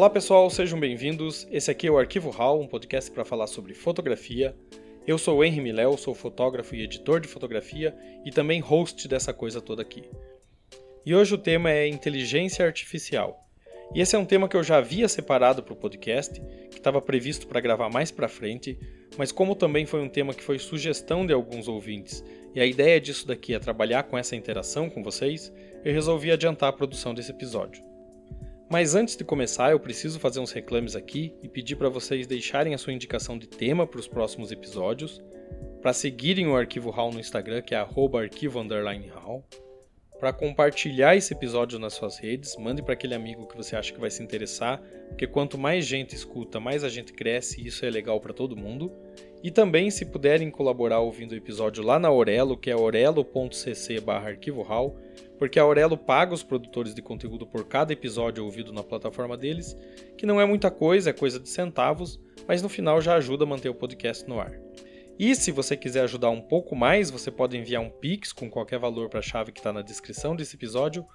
Olá pessoal, sejam bem-vindos. Esse aqui é o Arquivo HAL, um podcast para falar sobre fotografia. Eu sou o Henry Miléo, sou fotógrafo e editor de fotografia e também host dessa coisa toda aqui. E hoje o tema é inteligência artificial. E esse é um tema que eu já havia separado para o podcast, que estava previsto para gravar mais para frente, mas como também foi um tema que foi sugestão de alguns ouvintes, e a ideia disso daqui é trabalhar com essa interação com vocês, eu resolvi adiantar a produção desse episódio. Mas antes de começar, eu preciso fazer uns reclames aqui e pedir para vocês deixarem a sua indicação de tema para os próximos episódios, para seguirem o Arquivo HAL no Instagram, que é arquivo_hal, para compartilhar esse episódio nas suas redes, mande para aquele amigo que você acha que vai se interessar, porque quanto mais gente escuta, mais a gente cresce e isso é legal para todo mundo. E também, se puderem colaborar ouvindo o episódio lá na Aurelo, que é orelo.cc/arquivohal, porque a Aurelo paga os produtores de conteúdo por cada episódio ouvido na plataforma deles, que não é muita coisa, é coisa de centavos, mas no final já ajuda a manter o podcast no ar. E se você quiser ajudar um pouco mais, você pode enviar um Pix com qualquer valor para a chave que está na descrição desse episódio,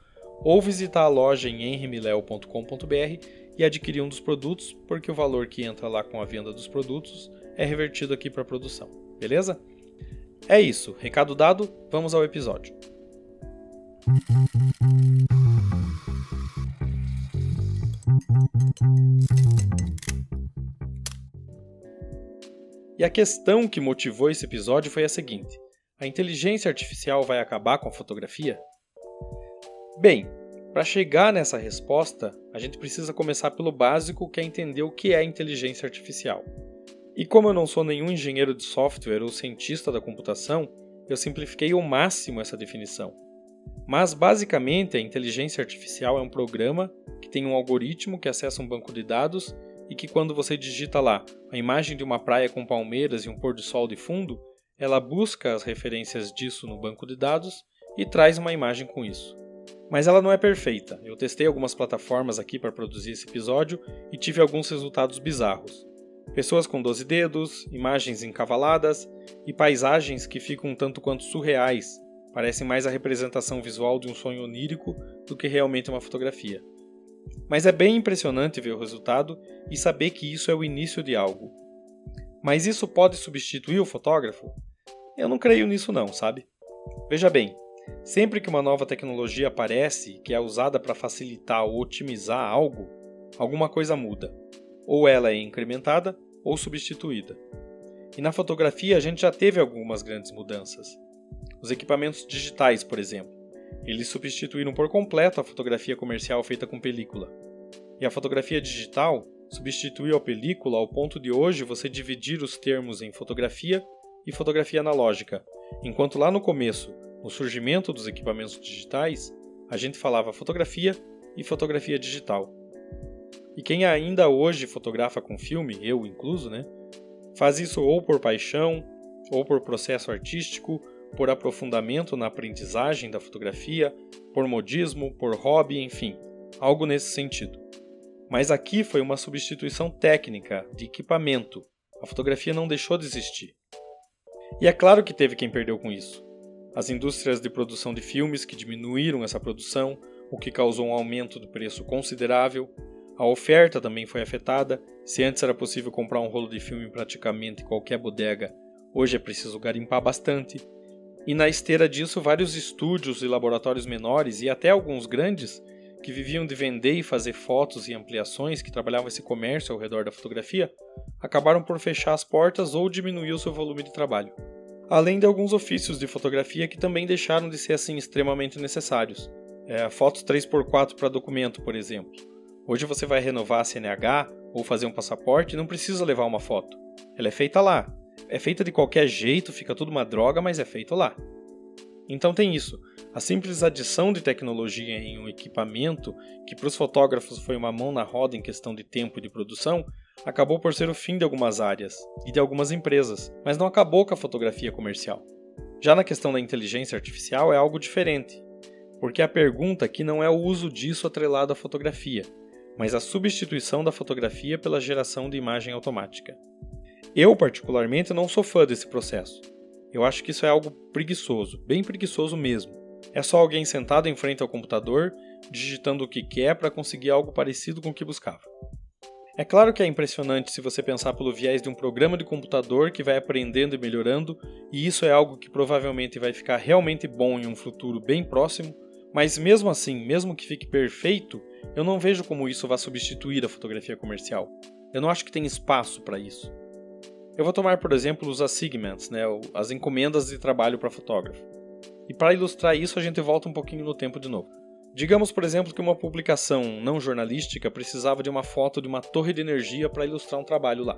ou visitar a loja em henrimileo.com.br e adquirir um dos produtos, porque o valor que entra lá com a venda dos produtos é revertido aqui para a produção, beleza? É isso, recado dado, vamos ao episódio. E a questão que motivou esse episódio foi a seguinte: a inteligência artificial vai acabar com a fotografia? Bem, para chegar nessa resposta, a gente precisa começar pelo básico, que é entender o que é inteligência artificial. E como eu não sou nenhum engenheiro de software ou cientista da computação, eu simplifiquei ao máximo essa definição. Mas basicamente a inteligência artificial é um programa que tem um algoritmo que acessa um banco de dados e que quando você digita lá a imagem de uma praia com palmeiras e um pôr do sol de fundo, ela busca as referências disso no banco de dados e traz uma imagem com isso. Mas ela não é perfeita. Eu testei algumas plataformas aqui para produzir esse episódio e tive alguns resultados bizarros. Pessoas com 12 dedos, imagens encavaladas e paisagens que ficam um tanto quanto surreais, parecem mais a representação visual de um sonho onírico do que realmente uma fotografia. Mas é bem impressionante ver o resultado e saber que isso é o início de algo. Mas isso pode substituir o fotógrafo? Eu não creio nisso não, sabe? Veja bem, sempre que uma nova tecnologia aparece que é usada para facilitar ou otimizar algo, alguma coisa muda. Ou ela é incrementada ou substituída. E na fotografia a gente já teve algumas grandes mudanças. Os equipamentos digitais, por exemplo. Eles substituíram por completo a fotografia comercial feita com película. E a fotografia digital substituiu a película ao ponto de hoje você dividir os termos em fotografia e fotografia analógica, enquanto lá no começo, no surgimento dos equipamentos digitais, a gente falava fotografia e fotografia digital. E quem ainda hoje fotografa com filme, eu incluso, né, faz isso ou por paixão, ou por processo artístico, por aprofundamento na aprendizagem da fotografia, por modismo, por hobby, enfim, algo nesse sentido. Mas aqui foi uma substituição técnica, de equipamento. A fotografia não deixou de existir. E é claro que teve quem perdeu com isso. As indústrias de produção de filmes que diminuíram essa produção, o que causou um aumento do preço considerável. A oferta também foi afetada. Se antes era possível comprar um rolo de filme em praticamente qualquer bodega, hoje é preciso garimpar bastante. E na esteira disso, vários estúdios e laboratórios menores e até alguns grandes que viviam de vender e fazer fotos e ampliações, que trabalhavam esse comércio ao redor da fotografia, acabaram por fechar as portas ou diminuir o seu volume de trabalho. Além de alguns ofícios de fotografia que também deixaram de ser assim extremamente necessários. É, fotos 3x4 para documento, por exemplo. Hoje você vai renovar a CNH ou fazer um passaporte e não precisa levar uma foto. Ela é feita lá, é feita de qualquer jeito, fica tudo uma droga, mas é feito lá. Então tem isso. A simples adição de tecnologia em um equipamento, que para os fotógrafos foi uma mão na roda em questão de tempo de produção, acabou por ser o fim de algumas áreas e de algumas empresas, mas não acabou com a fotografia comercial. Já na questão da inteligência artificial é algo diferente, porque a pergunta aqui não é o uso disso atrelado à fotografia, mas a substituição da fotografia pela geração de imagem automática. Eu, particularmente, não sou fã desse processo. Eu acho que isso é algo preguiçoso, bem preguiçoso mesmo. É só alguém sentado em frente ao computador, digitando o que quer para conseguir algo parecido com o que buscava. É claro que é impressionante se você pensar pelo viés de um programa de computador que vai aprendendo e melhorando, e isso é algo que provavelmente vai ficar realmente bom em um futuro bem próximo, mas mesmo assim, mesmo que fique perfeito, eu não vejo como isso vá substituir a fotografia comercial. Eu não acho que tem espaço para isso. Eu vou tomar, por exemplo, os assignments, né, as encomendas de trabalho para fotógrafo. E para ilustrar isso, a gente volta um pouquinho no tempo de novo. Digamos, por exemplo, que uma publicação não jornalística precisava de uma foto de uma torre de energia para ilustrar um trabalho lá.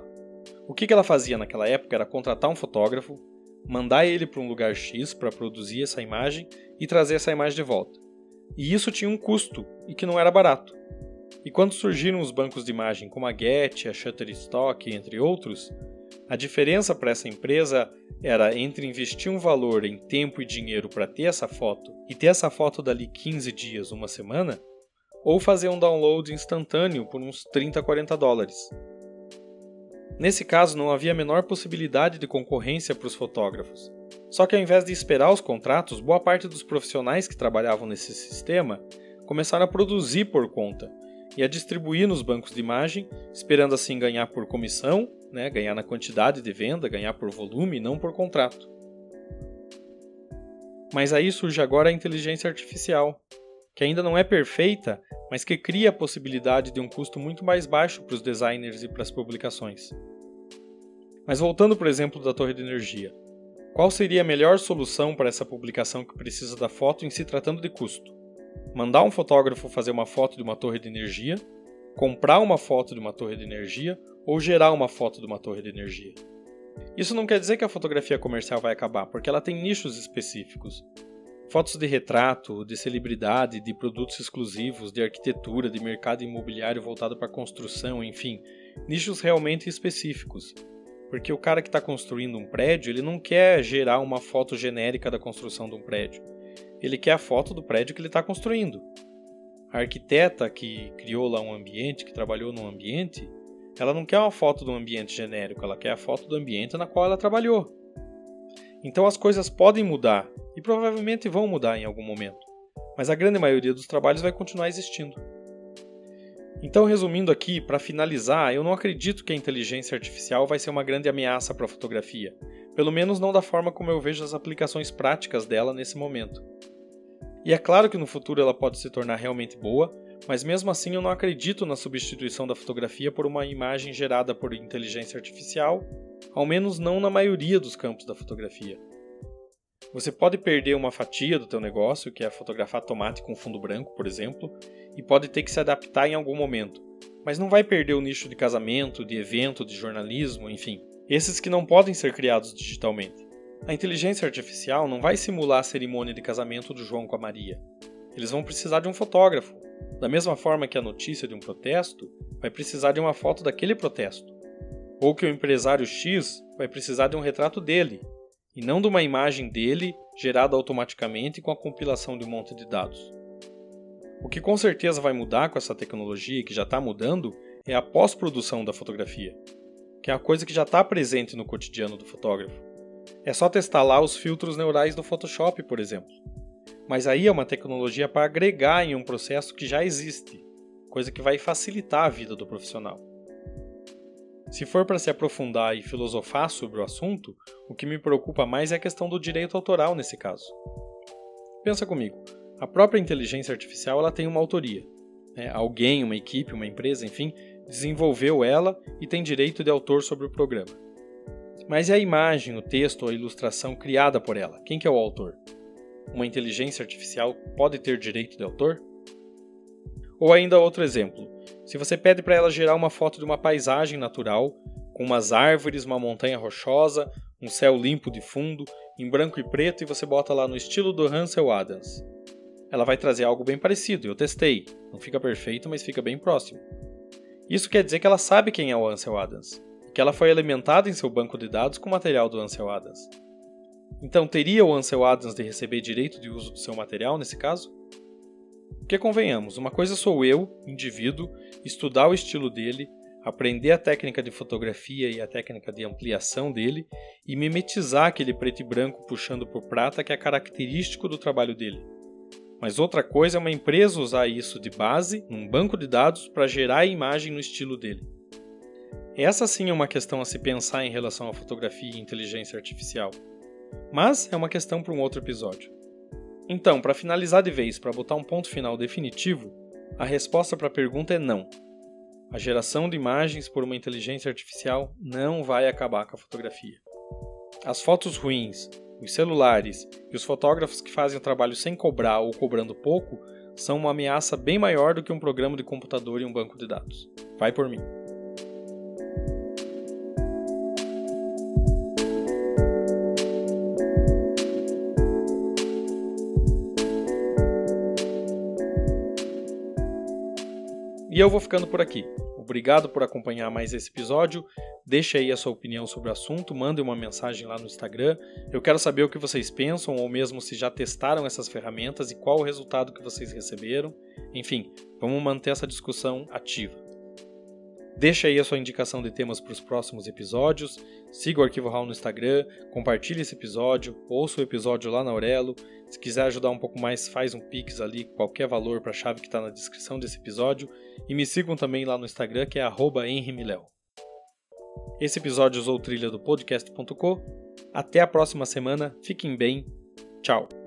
O que ela fazia naquela época era contratar um fotógrafo, mandar ele para um lugar X para produzir essa imagem e trazer essa imagem de volta. E isso tinha um custo e que não era barato. E quando surgiram os bancos de imagem como a Getty, a Shutterstock, entre outros, a diferença para essa empresa era entre investir um valor em tempo e dinheiro para ter essa foto e ter essa foto dali 15 dias, uma semana, ou fazer um download instantâneo por uns 30, 40 dólares. Nesse caso, não havia a menor possibilidade de concorrência para os fotógrafos. Só que ao invés de esperar os contratos, boa parte dos profissionais que trabalhavam nesse sistema começaram a produzir por conta e a distribuir nos bancos de imagem, esperando assim ganhar por comissão né, ganhar na quantidade de venda, ganhar por volume, não por contrato. Mas aí surge agora a inteligência artificial, que ainda não é perfeita, mas que cria a possibilidade de um custo muito mais baixo para os designers e para as publicações. Mas voltando o exemplo da torre de energia, qual seria a melhor solução para essa publicação que precisa da foto em se tratando de custo? Mandar um fotógrafo fazer uma foto de uma torre de energia, comprar uma foto de uma torre de energia ou gerar uma foto de uma torre de energia. Isso não quer dizer que a fotografia comercial vai acabar, porque ela tem nichos específicos. Fotos de retrato, de celebridade, de produtos exclusivos, de arquitetura, de mercado imobiliário voltado para construção, enfim, nichos realmente específicos. Porque o cara que está construindo um prédio, ele não quer gerar uma foto genérica da construção de um prédio. Ele quer a foto do prédio que ele está construindo. A arquiteta que criou lá um ambiente, que trabalhou num ambiente, ela não quer uma foto do ambiente genérico, ela quer a foto do ambiente na qual ela trabalhou. Então as coisas podem mudar e provavelmente vão mudar em algum momento, mas a grande maioria dos trabalhos vai continuar existindo. Então, resumindo aqui, para finalizar, eu não acredito que a inteligência artificial vai ser uma grande ameaça para a fotografia, pelo menos não da forma como eu vejo as aplicações práticas dela nesse momento. E é claro que no futuro ela pode se tornar realmente boa, mas mesmo assim eu não acredito na substituição da fotografia por uma imagem gerada por inteligência artificial, ao menos não na maioria dos campos da fotografia. Você pode perder uma fatia do teu negócio, que é fotografar tomate com fundo branco, por exemplo, e pode ter que se adaptar em algum momento, mas não vai perder o nicho de casamento, de evento, de jornalismo, enfim, esses que não podem ser criados digitalmente. A inteligência artificial não vai simular a cerimônia de casamento do João com a Maria. Eles vão precisar de um fotógrafo, da mesma forma que a notícia de um protesto vai precisar de uma foto daquele protesto, ou que o empresário X vai precisar de um retrato dele, e não de uma imagem dele gerada automaticamente com a compilação de um monte de dados. O que com certeza vai mudar com essa tecnologia, que já está mudando, é a pós-produção da fotografia, que é a coisa que já está presente no cotidiano do fotógrafo. É só testar lá os filtros neurais do Photoshop, por exemplo. Mas aí é uma tecnologia para agregar em um processo que já existe, coisa que vai facilitar a vida do profissional. Se for para se aprofundar e filosofar sobre o assunto, o que me preocupa mais é a questão do direito autoral nesse caso. Pensa comigo, a própria inteligência artificial ela tem uma autoria. Né? Alguém, uma equipe, uma empresa, enfim, desenvolveu ela e tem direito de autor sobre o programa. Mas e a imagem, o texto ou a ilustração criada por ela? Quem que é o autor? Uma inteligência artificial pode ter direito de autor? Ou ainda outro exemplo: se você pede para ela gerar uma foto de uma paisagem natural, com umas árvores, uma montanha rochosa, um céu limpo de fundo, em branco e preto, e você bota lá no estilo do Hansel Adams. Ela vai trazer algo bem parecido, eu testei. Não fica perfeito, mas fica bem próximo. Isso quer dizer que ela sabe quem é o Ansel Adams, que ela foi alimentada em seu banco de dados com material do Ansel Adams. Então, teria o Ansel Adams de receber direito de uso do seu material nesse caso? Porque convenhamos, uma coisa sou eu, indivíduo, estudar o estilo dele, aprender a técnica de fotografia e a técnica de ampliação dele e mimetizar aquele preto e branco puxando por prata que é característico do trabalho dele. Mas outra coisa é uma empresa usar isso de base num banco de dados para gerar a imagem no estilo dele. Essa sim é uma questão a se pensar em relação à fotografia e inteligência artificial. Mas é uma questão para um outro episódio. Então, para finalizar de vez, para botar um ponto final definitivo, a resposta para a pergunta é não. A geração de imagens por uma inteligência artificial não vai acabar com a fotografia. As fotos ruins, os celulares e os fotógrafos que fazem o trabalho sem cobrar ou cobrando pouco são uma ameaça bem maior do que um programa de computador e um banco de dados. Vai por mim. E eu vou ficando por aqui. Obrigado por acompanhar mais esse episódio. Deixe aí a sua opinião sobre o assunto, mande uma mensagem lá no Instagram. Eu quero saber o que vocês pensam ou mesmo se já testaram essas ferramentas e qual o resultado que vocês receberam. Enfim, vamos manter essa discussão ativa. Deixe aí a sua indicação de temas para os próximos episódios. Siga o Arquivo RAW no Instagram, compartilhe esse episódio, ouça o episódio lá na Aurelo. Se quiser ajudar um pouco mais, faz um pix ali, qualquer valor para a chave que está na descrição desse episódio. E me sigam também lá no Instagram, que é henrimiléo. Esse episódio usou trilha do podcast.com. Até a próxima semana, fiquem bem, tchau!